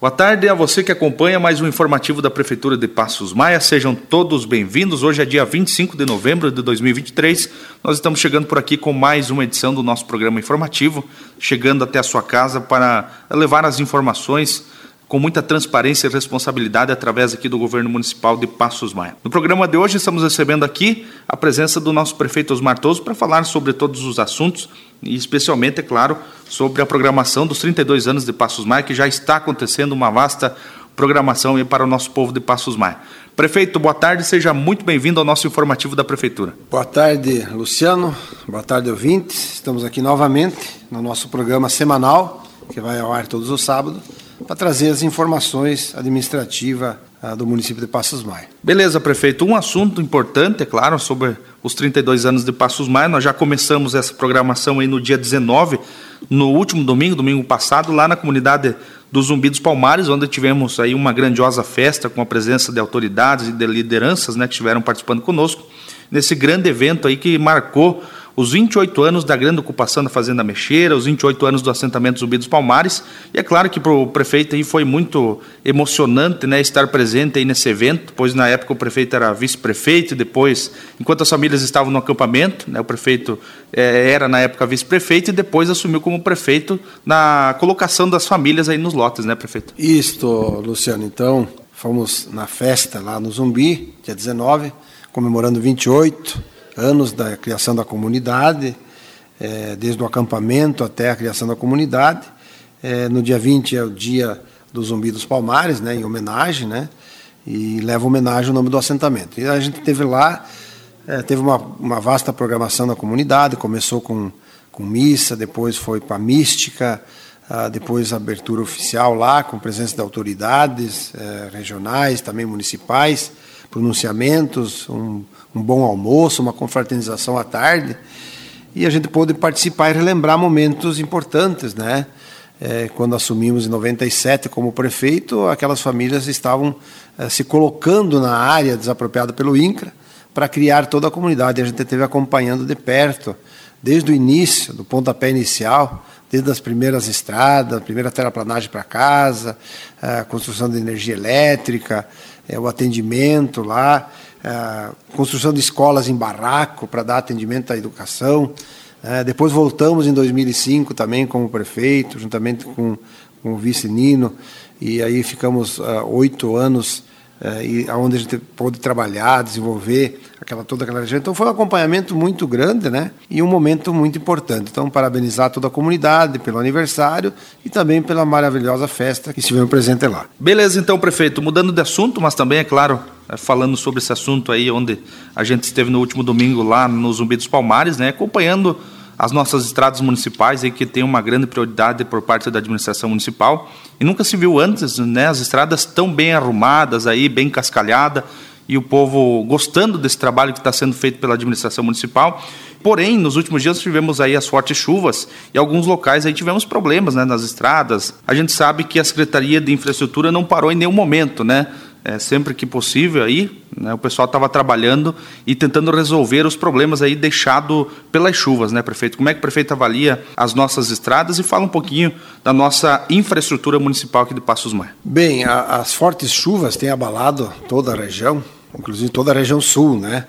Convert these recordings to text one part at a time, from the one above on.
Boa tarde a você que acompanha mais um informativo da Prefeitura de Passos Maia. Sejam todos bem-vindos. Hoje é dia 25 de novembro de 2023. Nós estamos chegando por aqui com mais uma edição do nosso programa informativo, chegando até a sua casa para levar as informações com muita transparência e responsabilidade através aqui do governo municipal de Passos Maia. No programa de hoje estamos recebendo aqui a presença do nosso prefeito Osmar Toso para falar sobre todos os assuntos e especialmente, é claro, sobre a programação dos 32 anos de Passos Maia, que já está acontecendo uma vasta programação para o nosso povo de Passos Maia. Prefeito, boa tarde, seja muito bem-vindo ao nosso informativo da Prefeitura. Boa tarde, Luciano. Boa tarde, ouvintes. Estamos aqui novamente no nosso programa semanal, que vai ao ar todos os sábados para trazer as informações administrativas ah, do município de Passos Maia. Beleza, prefeito. Um assunto importante, é claro, sobre os 32 anos de Passos Maia. Nós já começamos essa programação aí no dia 19, no último domingo, domingo passado, lá na comunidade dos Zumbi dos Palmares, onde tivemos aí uma grandiosa festa com a presença de autoridades e de lideranças, né, que estiveram participando conosco nesse grande evento aí que marcou os 28 anos da grande ocupação da Fazenda Mexeira, os 28 anos do assentamento Zumbi dos Palmares. E é claro que para o prefeito aí foi muito emocionante né, estar presente aí nesse evento, pois na época o prefeito era vice-prefeito, depois, enquanto as famílias estavam no acampamento, né, o prefeito é, era na época vice-prefeito e depois assumiu como prefeito na colocação das famílias aí nos lotes, né, prefeito? Isto, Luciano. Então, fomos na festa lá no Zumbi, dia 19, comemorando 28 anos da criação da comunidade, é, desde o acampamento até a criação da comunidade. É, no dia 20 é o dia do Zumbi dos Palmares, né, em homenagem, né, e leva homenagem ao nome do assentamento. E a gente teve lá, é, teve uma, uma vasta programação na comunidade, começou com, com missa, depois foi para mística, ah, depois a abertura oficial lá, com presença de autoridades é, regionais, também municipais, pronunciamentos, um, um bom almoço, uma confraternização à tarde, e a gente pôde participar e relembrar momentos importantes, né? É, quando assumimos em 97 como prefeito, aquelas famílias estavam é, se colocando na área desapropriada pelo INCRA para criar toda a comunidade. A gente esteve acompanhando de perto, desde o início, do pontapé inicial, desde as primeiras estradas, a primeira terraplanagem para casa, a construção de energia elétrica, é, o atendimento lá, a construção de escolas em barraco para dar atendimento à educação. É, depois voltamos em 2005 também como prefeito, juntamente com, com o vice Nino, e aí ficamos uh, oito anos uh, e onde a gente pôde trabalhar, desenvolver aquela toda aquela região. Então foi um acompanhamento muito grande, né? E um momento muito importante. Então parabenizar toda a comunidade pelo aniversário e também pela maravilhosa festa que estivemos presentes lá. Beleza, então prefeito, mudando de assunto, mas também é claro é, falando sobre esse assunto aí, onde a gente esteve no último domingo lá no Zumbi dos Palmares, né? Acompanhando as nossas estradas municipais aí que tem uma grande prioridade por parte da administração municipal e nunca se viu antes, né, as estradas tão bem arrumadas aí, bem cascalhada e o povo gostando desse trabalho que está sendo feito pela administração municipal. Porém, nos últimos dias tivemos aí as fortes chuvas e alguns locais aí tivemos problemas, né, nas estradas. A gente sabe que a Secretaria de Infraestrutura não parou em nenhum momento, né? É, sempre que possível aí, né, o pessoal estava trabalhando e tentando resolver os problemas aí deixado pelas chuvas, né, prefeito? Como é que o prefeito avalia as nossas estradas e fala um pouquinho da nossa infraestrutura municipal aqui de Passos Maia? Bem, a, as fortes chuvas têm abalado toda a região, inclusive toda a região sul, né?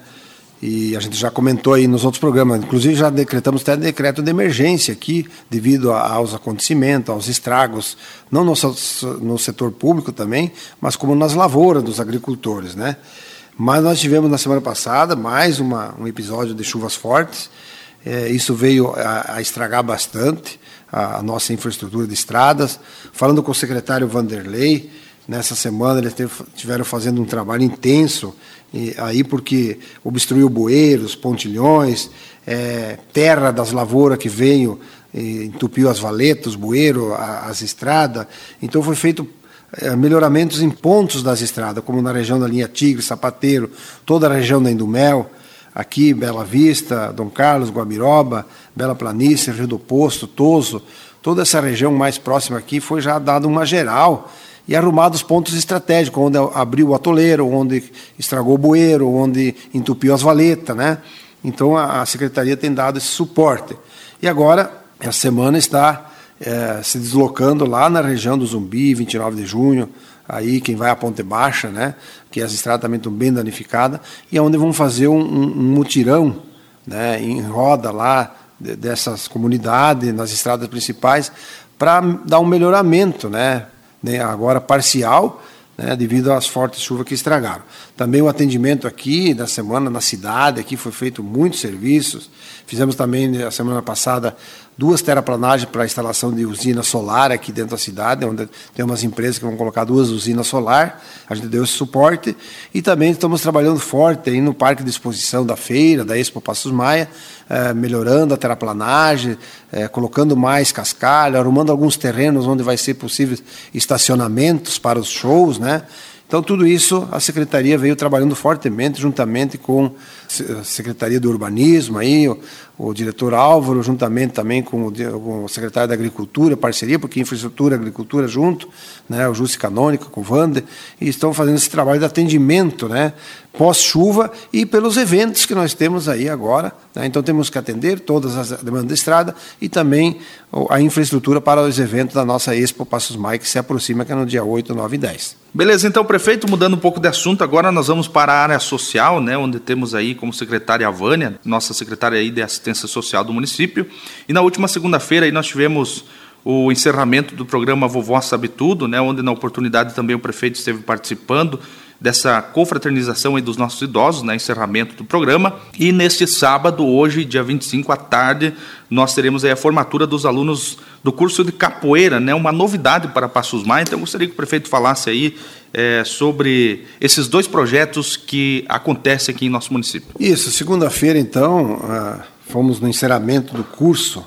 E a gente já comentou aí nos outros programas, inclusive já decretamos até decreto de emergência aqui, devido a, aos acontecimentos, aos estragos, não no, no setor público também, mas como nas lavouras dos agricultores, né? Mas nós tivemos na semana passada mais uma, um episódio de chuvas fortes, é, isso veio a, a estragar bastante a, a, nossa infraestrutura de estradas. Falando com o secretário Vanderlei, nessa semana eles estiveram fazendo um trabalho intenso aí porque obstruiu bueiros, pontilhões, é, terra das lavouras que veio, entupiu as valetas, bueiro, as estradas. Então foi feito é, melhoramentos em pontos das estradas, como na região da linha Tigre, Sapateiro, toda a região da Indumel, aqui Bela Vista, Dom Carlos, Guabiroba, Bela Planície, Rio do Posto, Toso, toda essa região mais próxima aqui foi já dada uma geral e arrumado os pontos estratégicos, onde abriu o atoleiro, onde estragou o bueiro, onde entupiu as valetas, né? Então a, a secretaria tem dado esse suporte. E agora, essa semana está é, se deslocando lá na região do Zumbi, 29 de junho, aí quem vai à Ponte Baixa, né, que as estradas também estão bem danificadas, e é onde vão fazer um, um, um mutirão né, em roda lá dessas comunidades, nas estradas principais, para dar um melhoramento, né, né agora parcial, né, devido às fortes chuvas que estragaram. Também o atendimento aqui da semana na cidade, aqui foi feito muitos serviços. Fizemos também, a semana passada, duas terraplanagens para a instalação de usina solar aqui dentro da cidade, onde tem umas empresas que vão colocar duas usinas solar. A gente deu esse suporte. E também estamos trabalhando forte aí no parque de exposição da feira, da Expo Passos Maia, eh, melhorando a terraplanagem, eh, colocando mais cascalho, arrumando alguns terrenos onde vai ser possível estacionamentos para os shows, né? Então, tudo isso a Secretaria veio trabalhando fortemente, juntamente com Secretaria do Urbanismo, aí, o, o diretor Álvaro, juntamente também com o, com o, secretário da Agricultura, parceria, porque infraestrutura e agricultura junto, né, o Júcio Canônica, com o Vander, e estão fazendo esse trabalho de atendimento, né, pós-chuva e pelos eventos que nós temos aí agora. Né, então, temos que atender todas as demandas da estrada e também a infraestrutura para os eventos da nossa Expo Passos Mai, que se aproxima, que é no dia 8, 9 e 10. Beleza, então, prefeito, mudando um pouco de assunto, agora nós vamos para a área social, né, onde temos aí como secretária a Vânia, nossa secretária aí de assistência social do município. E na última segunda-feira aí nós tivemos o encerramento do programa Vovó Sabe Tudo, né, onde na oportunidade também o prefeito esteve participando dessa confraternização dos nossos idosos, né, encerramento do programa. E neste sábado, hoje, dia 25 à tarde, nós teremos a formatura dos alunos do curso de capoeira, né, uma novidade para Passos Maia. Então, eu gostaria que o prefeito falasse aí é, sobre esses dois projetos que acontecem aqui em nosso município. Isso, segunda-feira, então, ah, fomos no encerramento do curso,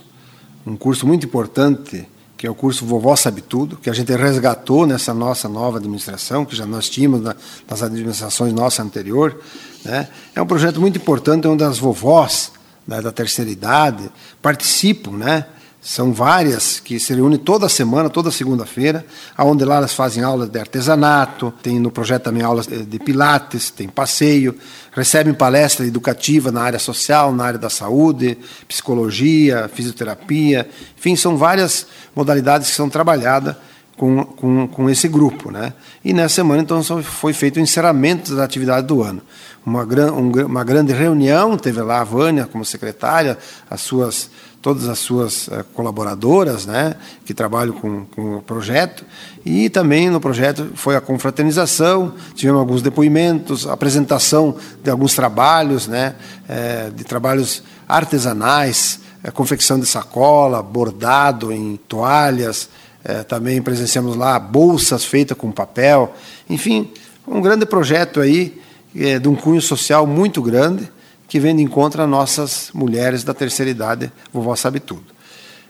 um curso muito importante que é o curso Vovó Sabe Tudo, que a gente resgatou nessa nossa nova administração, que já nós tínhamos nas administrações nossa anterior. Né? É um projeto muito importante onde as vovós né, da terceira idade participam, né? São várias que se reúnem toda semana, toda segunda-feira, onde lá elas fazem aulas de artesanato, tem no projeto também aulas de pilates, tem passeio, recebem palestra educativa na área social, na área da saúde, psicologia, fisioterapia, enfim, são várias modalidades que são trabalhadas com, com, com esse grupo. Né? E nessa semana, então, foi feito o encerramento da atividade do ano. Uma, gran, uma grande reunião, teve lá a Vânia como secretária, as suas todas as suas uh, colaboradoras, né, que trabalham com, com o projeto, e também no projeto foi a confraternização, tivemos alguns depoimentos, apresentação de alguns trabalhos, né, é, de trabalhos artesanais, é, confecção de sacola, bordado em toalhas, é, também presenciamos lá bolsas feitas com papel, enfim, um grande projeto aí de um cunho social muito grande, que vem de encontro a nossas mulheres da terceira idade, vovó sabe tudo.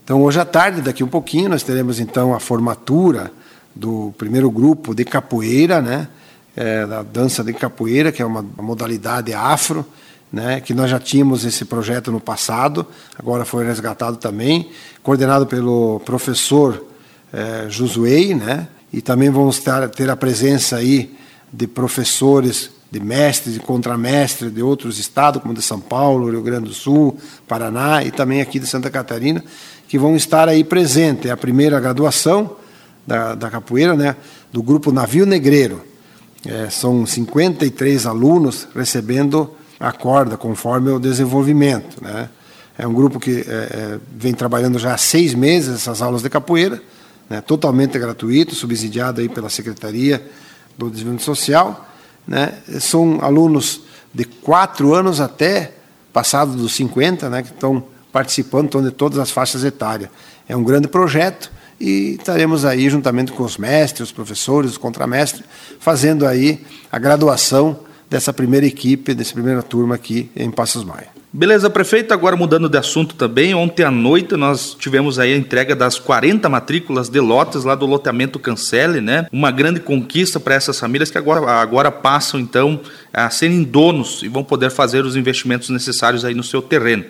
Então, hoje à tarde, daqui um pouquinho, nós teremos então a formatura do primeiro grupo de capoeira, né? É, da dança de capoeira, que é uma modalidade afro, né? Que nós já tínhamos esse projeto no passado, agora foi resgatado também, coordenado pelo professor é, Josuei, né? E também vamos ter, ter a presença aí de professores de mestres e contramestres de outros estados, como de São Paulo, Rio Grande do Sul, Paraná e também aqui de Santa Catarina, que vão estar aí presentes. É a primeira graduação da, da capoeira, né, do grupo Navio Negreiro. É, são 53 alunos recebendo a corda, conforme o desenvolvimento. Né. É um grupo que é, é, vem trabalhando já há seis meses essas aulas de capoeira, né, totalmente gratuito, subsidiado aí pela Secretaria do Desenvolvimento Social né? São alunos de quatro anos até passados dos 50, né, que estão participando estão de todas as faixas etárias. É um grande projeto e estaremos aí juntamente com os mestres, os professores, os contramestres, fazendo aí a graduação dessa primeira equipe, dessa primeira turma aqui em Passos Maia. Beleza, prefeito. Agora mudando de assunto também, ontem à noite nós tivemos aí a entrega das 40 matrículas de lotes lá do loteamento Cancele, né? Uma grande conquista para essas famílias que agora, agora passam então a serem donos e vão poder fazer os investimentos necessários aí no seu terreno.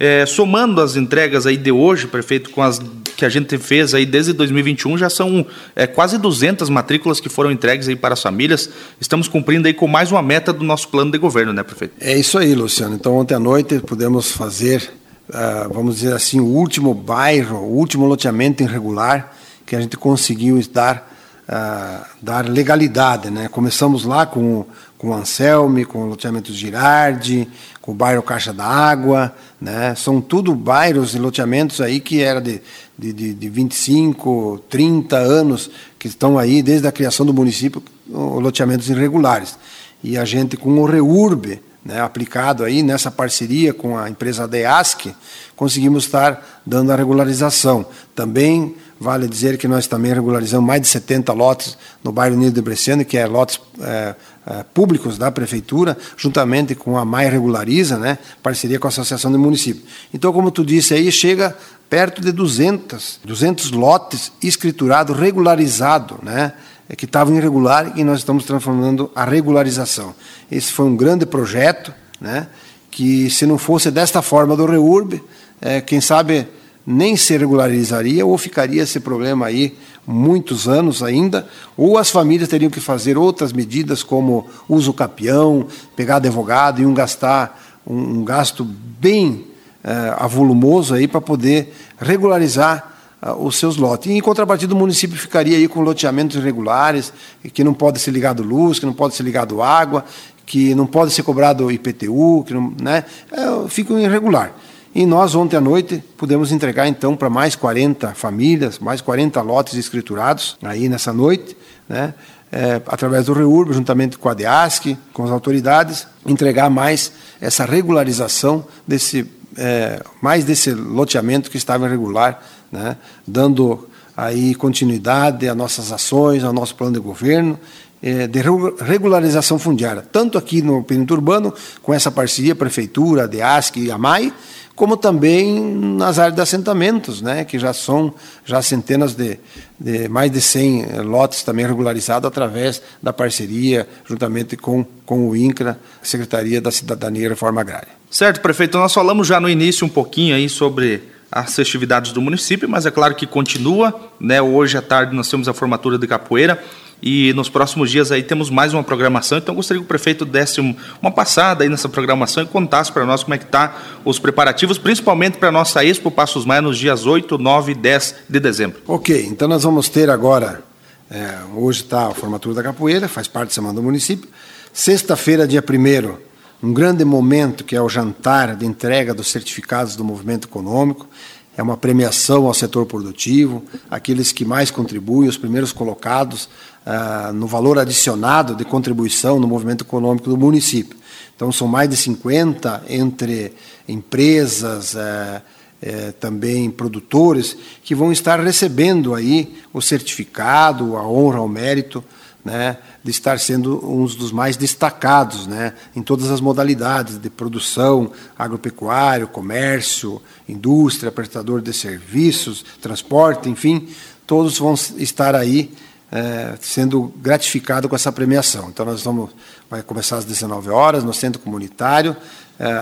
É, somando as entregas aí de hoje, prefeito, com as que a gente fez aí desde 2021, já são é, quase 200 matrículas que foram entregues aí para as famílias. Estamos cumprindo aí com mais uma meta do nosso plano de governo, né, prefeito? É isso aí, Luciano. Então, ontem à noite pudemos fazer uh, vamos dizer assim, o último bairro, o último loteamento irregular que a gente conseguiu dar, uh, dar legalidade. Né? Começamos lá com, com o Anselme, com o loteamento Girardi, com o bairro Caixa da Água, né? são tudo bairros e loteamentos aí que era de, de, de, de 25, 30 anos, que estão aí desde a criação do município, loteamentos irregulares. E a gente com o REURB, né, aplicado aí nessa parceria com a empresa DEASC, conseguimos estar dando a regularização. Também vale dizer que nós também regularizamos mais de 70 lotes no bairro Nido de Bresciano, que é lotes é, é, públicos da prefeitura, juntamente com a MAI Regulariza, né, parceria com a Associação de Municípios. Então, como tu disse aí, chega perto de 200, 200 lotes escriturados, regularizados, né, que estavam irregular e nós estamos transformando a regularização. Esse foi um grande projeto, né, que se não fosse desta forma do REURB, é, quem sabe nem se regularizaria ou ficaria esse problema aí muitos anos ainda, ou as famílias teriam que fazer outras medidas como uso capião, pegar advogado e um gastar um, um gasto bem é, avolumoso aí para poder regularizar os seus lotes. E, em contrapartida, o município ficaria aí com loteamentos irregulares, que não pode ser ligado luz, que não pode ser ligado água, que não pode ser cobrado IPTU, que não, né, é, fica irregular. E nós, ontem à noite, pudemos entregar, então, para mais 40 famílias, mais 40 lotes escriturados, aí nessa noite, né, é, através do REURB, juntamente com a DEASC, com as autoridades, entregar mais essa regularização desse, é, mais desse loteamento que estava irregular né, dando aí continuidade às nossas ações, ao nosso plano de governo é, de regularização fundiária, tanto aqui no perímetro urbano, com essa parceria Prefeitura, DEASC e AMAI, como também nas áreas de assentamentos, né, que já são já centenas de, de mais de 100 eh, lotes também regularizados através da parceria, juntamente com, com o INCRA, Secretaria da Cidadania e Reforma Agrária. Certo, prefeito, nós falamos já no início um pouquinho aí sobre as festividades do município, mas é claro que continua, né? Hoje à tarde nós temos a formatura de capoeira e nos próximos dias aí temos mais uma programação, então gostaria que o prefeito desse uma passada aí nessa programação e contasse para nós como é que tá os preparativos, principalmente para a nossa Expo Passos Maia nos dias 8, 9 e 10 de dezembro. Ok, então nós vamos ter agora, é, hoje está a formatura da capoeira, faz parte da Semana do Município, sexta-feira, dia 1 um grande momento que é o jantar de entrega dos certificados do movimento econômico. É uma premiação ao setor produtivo, aqueles que mais contribuem, os primeiros colocados ah, no valor adicionado de contribuição no movimento econômico do município. Então, são mais de 50 entre empresas, eh, eh, também produtores, que vão estar recebendo aí o certificado, a honra, ao mérito né, de estar sendo um dos mais destacados né, em todas as modalidades de produção, agropecuário, comércio, indústria, prestador de serviços, transporte, enfim, todos vão estar aí é, sendo gratificados com essa premiação. Então, nós vamos vai começar às 19 horas no Centro Comunitário,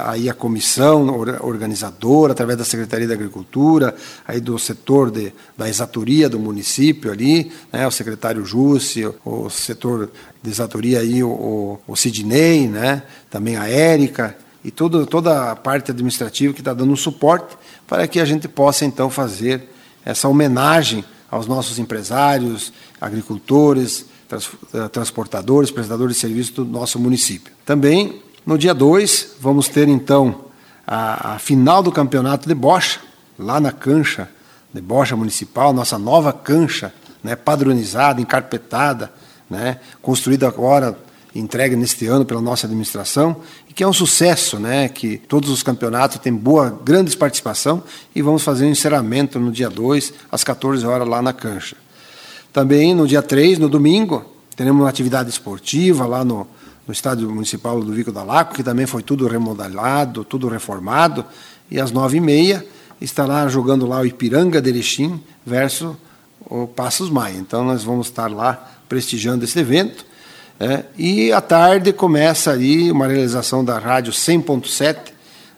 aí a comissão organizadora, através da Secretaria da Agricultura, aí do setor de, da exatoria do município ali, né, o secretário Jussi, o setor de exatoria aí, o, o Sidney, né, também a Érica, e todo, toda a parte administrativa que está dando um suporte para que a gente possa então fazer essa homenagem aos nossos empresários, agricultores, eh, transportadores, prestadores de serviços do nosso município. Também no dia 2, vamos ter então a, a, final do campeonato de bocha, lá na cancha de bocha municipal, nossa nova cancha, né, padronizada, encarpetada, né, construída agora, entregue neste ano pela nossa administração, e que é um sucesso, né, que todos os campeonatos têm boa, grande participação, e vamos fazer um encerramento no dia 2, às 14 horas, lá na cancha. Também no dia 3, no domingo, teremos uma atividade esportiva lá no, no estádio municipal do Vico da Laco, que também foi tudo remodelado, tudo reformado, e às nove e meia estará jogando lá o Ipiranga de Erechim versus o Passos Maia. Então nós vamos estar lá prestigiando esse evento. É, e à tarde começa aí uma realização da rádio 100.7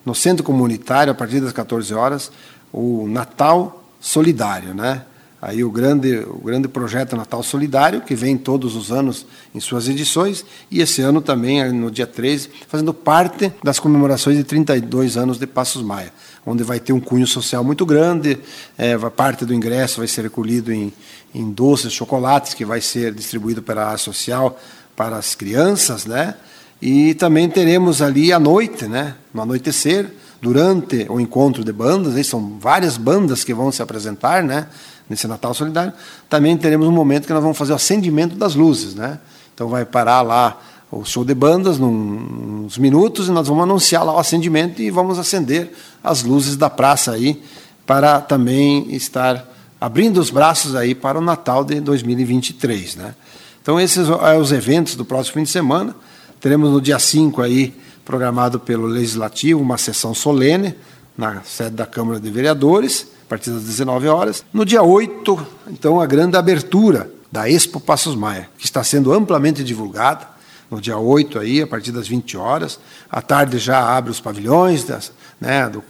no centro comunitário a partir das 14 horas, o Natal Solidário, né? Aí o grande, o grande projeto Natal Solidário, que vem todos os anos em suas edições, e esse ano também, no dia 13, fazendo parte das comemorações de 32 anos de Passos Maia, onde vai ter um cunho social muito grande, é, parte do ingresso vai ser recolhido em, em doces, chocolates, que vai ser distribuído pela área social para as crianças, né? E também teremos ali à noite, né? no anoitecer, durante o encontro de bandas, são várias bandas que vão se apresentar, né? Nesse Natal Solidário, também teremos um momento que nós vamos fazer o acendimento das luzes, né? Então vai parar lá o show de bandas num, uns minutos e nós vamos anunciar lá o acendimento e vamos acender as luzes da praça aí para também estar abrindo os braços aí para o Natal de 2023, né? Então esses são os eventos do próximo fim de semana. Teremos no dia 5 aí programado pelo Legislativo uma sessão solene na sede da Câmara de Vereadores partir das 19 horas. No dia 8, então, a grande abertura da Expo Passos Maia, que está sendo amplamente divulgada. No dia 8, aí, a partir das 20 horas. À tarde já abre os pavilhões, das, né, do,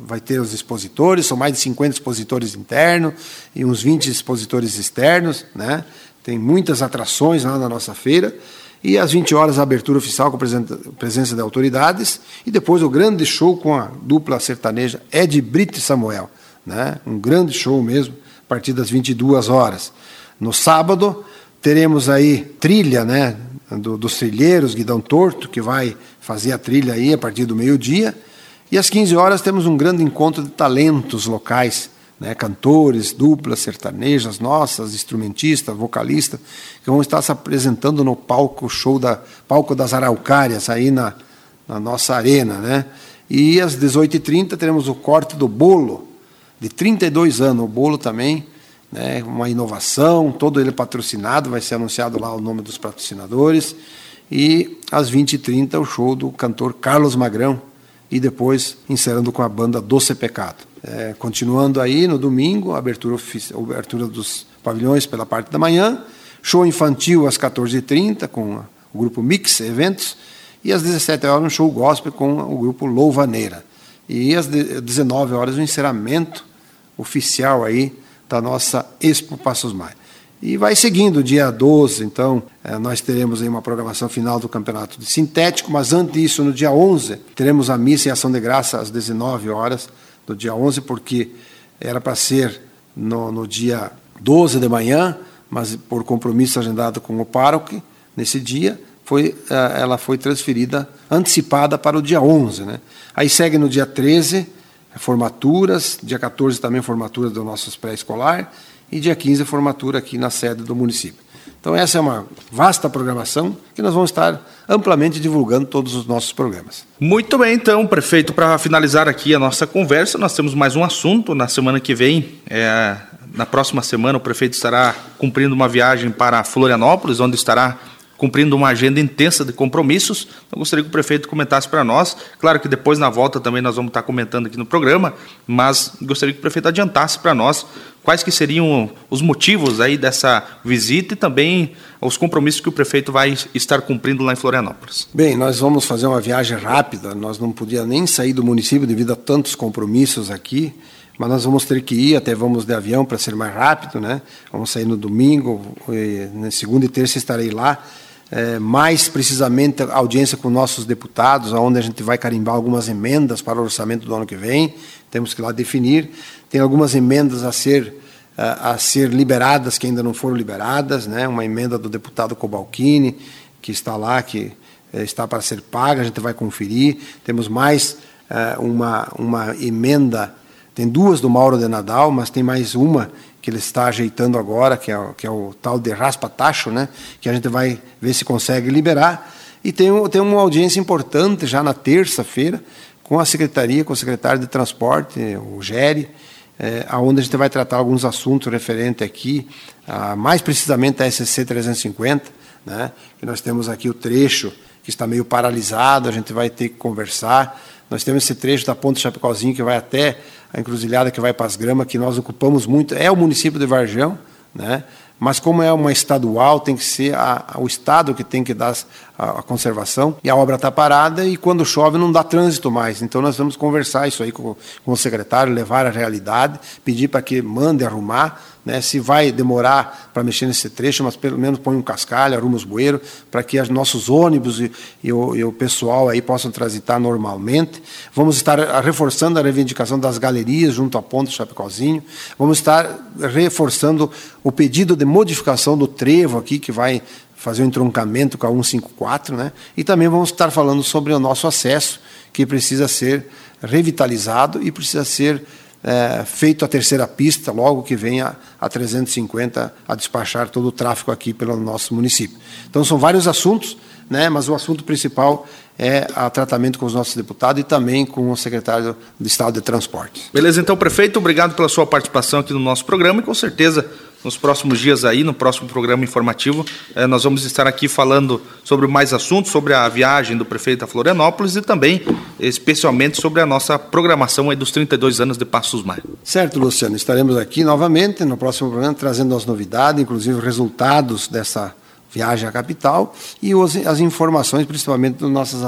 vai ter os expositores, são mais de 50 expositores internos e uns 20 expositores externos. Né? Tem muitas atrações lá na nossa feira. E às 20 horas a abertura oficial com a presença de autoridades. E depois o grande show com a dupla sertaneja Ed Brito e Samuel né? um grande show mesmo, a partir das 22 horas. No sábado, teremos aí trilha né? Do, dos trilheiros, Guidão Torto, que vai fazer a trilha aí a partir do meio-dia. E às 15 horas temos um grande encontro de talentos locais, né? cantores, duplas sertanejas nossas, instrumentistas, vocalistas, que vão estar se apresentando no palco show da palco das Araucárias aí na, na nossa arena, né? E às 18h30 teremos o corte do bolo, de 32 anos. O bolo também, né, uma inovação, todo ele patrocinado, vai ser anunciado lá o nome dos patrocinadores. E às 20h30 o show do cantor Carlos Magrão e depois encerrando com a banda Doce Pecado. É, continuando aí no domingo, abertura, abertura dos pavilhões pela parte da manhã, show infantil às 14h30 com o grupo Mix Eventos e às 17 horas um show gospel com o grupo Louvaneira. E às 19 horas o encerramento oficial aí da nossa Expo Passos Maia. E vai seguindo, dia 12, então, é, nós teremos aí uma programação final do Campeonato de Sintético, mas antes disso, no dia 11, teremos a missa em ação de graça às 19 horas do dia 11, porque era para ser no, no dia 12 de manhã, mas por compromisso agendado com o pároco, nesse dia, foi, é, ela foi transferida, antecipada para o dia 11. Né? Aí segue no dia 13, formaturas, dia 14 também formatura dos nossos pré-escolar e dia 15 formatura aqui na sede do município. Então essa é uma vasta programação que nós vamos estar amplamente divulgando todos os nossos programas. Muito bem, então, prefeito, para finalizar aqui a nossa conversa, nós temos mais um assunto na semana que vem. É, na próxima semana o prefeito estará cumprindo uma viagem para Florianópolis, onde estará cumprindo uma agenda intensa de compromissos. Então, gostaria que o prefeito comentasse para nós. Claro que depois, na volta, também nós vamos estar comentando aqui no programa, mas gostaria que o prefeito adiantasse para nós quais que seriam os motivos aí dessa visita e também os compromissos que o prefeito vai estar cumprindo lá em Florianópolis. Bem, nós vamos fazer uma viagem rápida, nós não podíamos nem sair do município devido a tantos compromissos aqui, mas nós vamos ter que ir, até vamos de avião para ser mais rápido, né? Vamos sair no domingo, e, na segunda e terça estarei lá é, mais precisamente audiência com nossos deputados, onde a gente vai carimbar algumas emendas para o orçamento do ano que vem, temos que lá definir. Tem algumas emendas a ser, a ser liberadas que ainda não foram liberadas, né? uma emenda do deputado Cobalcini, que está lá, que é, está para ser paga, a gente vai conferir. Temos mais é, uma, uma emenda, tem duas do Mauro de Nadal, mas tem mais uma que ele está ajeitando agora, que é, que é o tal de raspa-tacho, né? que a gente vai ver se consegue liberar. E tem, tem uma audiência importante já na terça-feira com a secretaria, com o secretário de transporte, o GERI, é, onde a gente vai tratar alguns assuntos referentes aqui, a, mais precisamente a SC 350, né? que nós temos aqui o trecho que está meio paralisado, a gente vai ter que conversar. Nós temos esse trecho da Ponte Chapecauzinho que vai até a encruzilhada que vai para as gramas, que nós ocupamos muito, é o município de Varjão, né? mas como é uma estadual, tem que ser a, a, o Estado que tem que dar a, a conservação, e a obra está parada, e quando chove não dá trânsito mais. Então nós vamos conversar isso aí com, com o secretário, levar a realidade, pedir para que mande arrumar né, se vai demorar para mexer nesse trecho, mas pelo menos põe um cascalho, arruma os bueiros, para que os nossos ônibus e, e, o, e, o, pessoal aí possam transitar normalmente. Vamos estar reforçando a reivindicação das galerias junto à ponte Chapecozinho. Vamos estar reforçando o pedido de modificação do trevo aqui, que vai fazer um entroncamento com a 154, né? E também vamos estar falando sobre o nosso acesso, que precisa ser revitalizado e precisa ser é, feito a terceira pista, logo que venha a 350 a despachar todo o tráfego aqui pelo nosso município. Então, são vários assuntos, né, mas o assunto principal é o tratamento com os nossos deputados e também com o secretário do Estado de Transportes. Beleza, então, prefeito, obrigado pela sua participação aqui no nosso programa e com certeza nos próximos dias aí, no próximo programa informativo, eh, nós vamos estar aqui falando sobre mais assuntos, sobre a viagem do prefeito a Florianópolis e também, especialmente, sobre a nossa programação aí dos 32 anos de Passos Maia. Certo, Luciano. Estaremos aqui novamente no próximo programa trazendo as novidades, inclusive resultados dessa viagem à capital e as informações, principalmente dos nossos,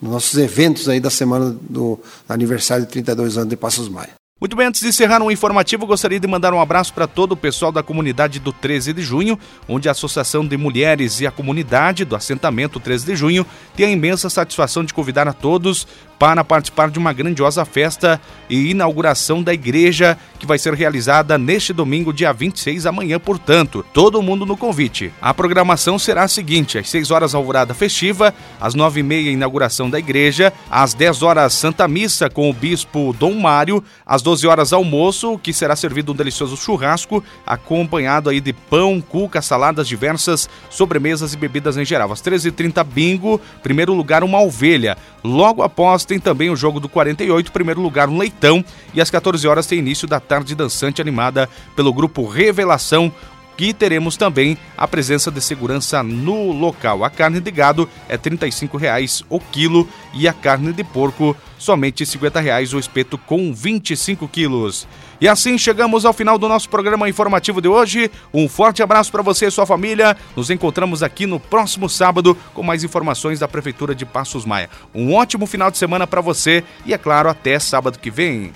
dos nossos eventos aí da semana do aniversário de 32 anos de Passos Maia. Muito bem, antes de encerrar um informativo, gostaria de mandar um abraço para todo o pessoal da comunidade do 13 de junho, onde a Associação de Mulheres e a comunidade do assentamento 13 de junho tem a imensa satisfação de convidar a todos para participar de uma grandiosa festa e inauguração da igreja que vai ser realizada neste domingo, dia 26, amanhã, portanto. Todo mundo no convite. A programação será a seguinte: às 6 horas, alvorada festiva, às 9 e meia, inauguração da igreja, às 10 horas, Santa Missa com o bispo Dom Mário, às 12 horas, almoço, que será servido um delicioso churrasco, acompanhado aí de pão, cuca, saladas diversas, sobremesas e bebidas em geral. Às 13h30, bingo, primeiro lugar, uma ovelha. Logo após, tem também o jogo do 48, primeiro lugar, um leitão. E às 14 horas tem início da tarde dançante animada pelo grupo Revelação, que teremos também a presença de segurança no local. A carne de gado é R$ 35,00 o quilo e a carne de porco somente R$ 50,00 o espeto com 25 quilos. E assim chegamos ao final do nosso programa informativo de hoje. Um forte abraço para você e sua família. Nos encontramos aqui no próximo sábado com mais informações da Prefeitura de Passos Maia. Um ótimo final de semana para você e, é claro, até sábado que vem.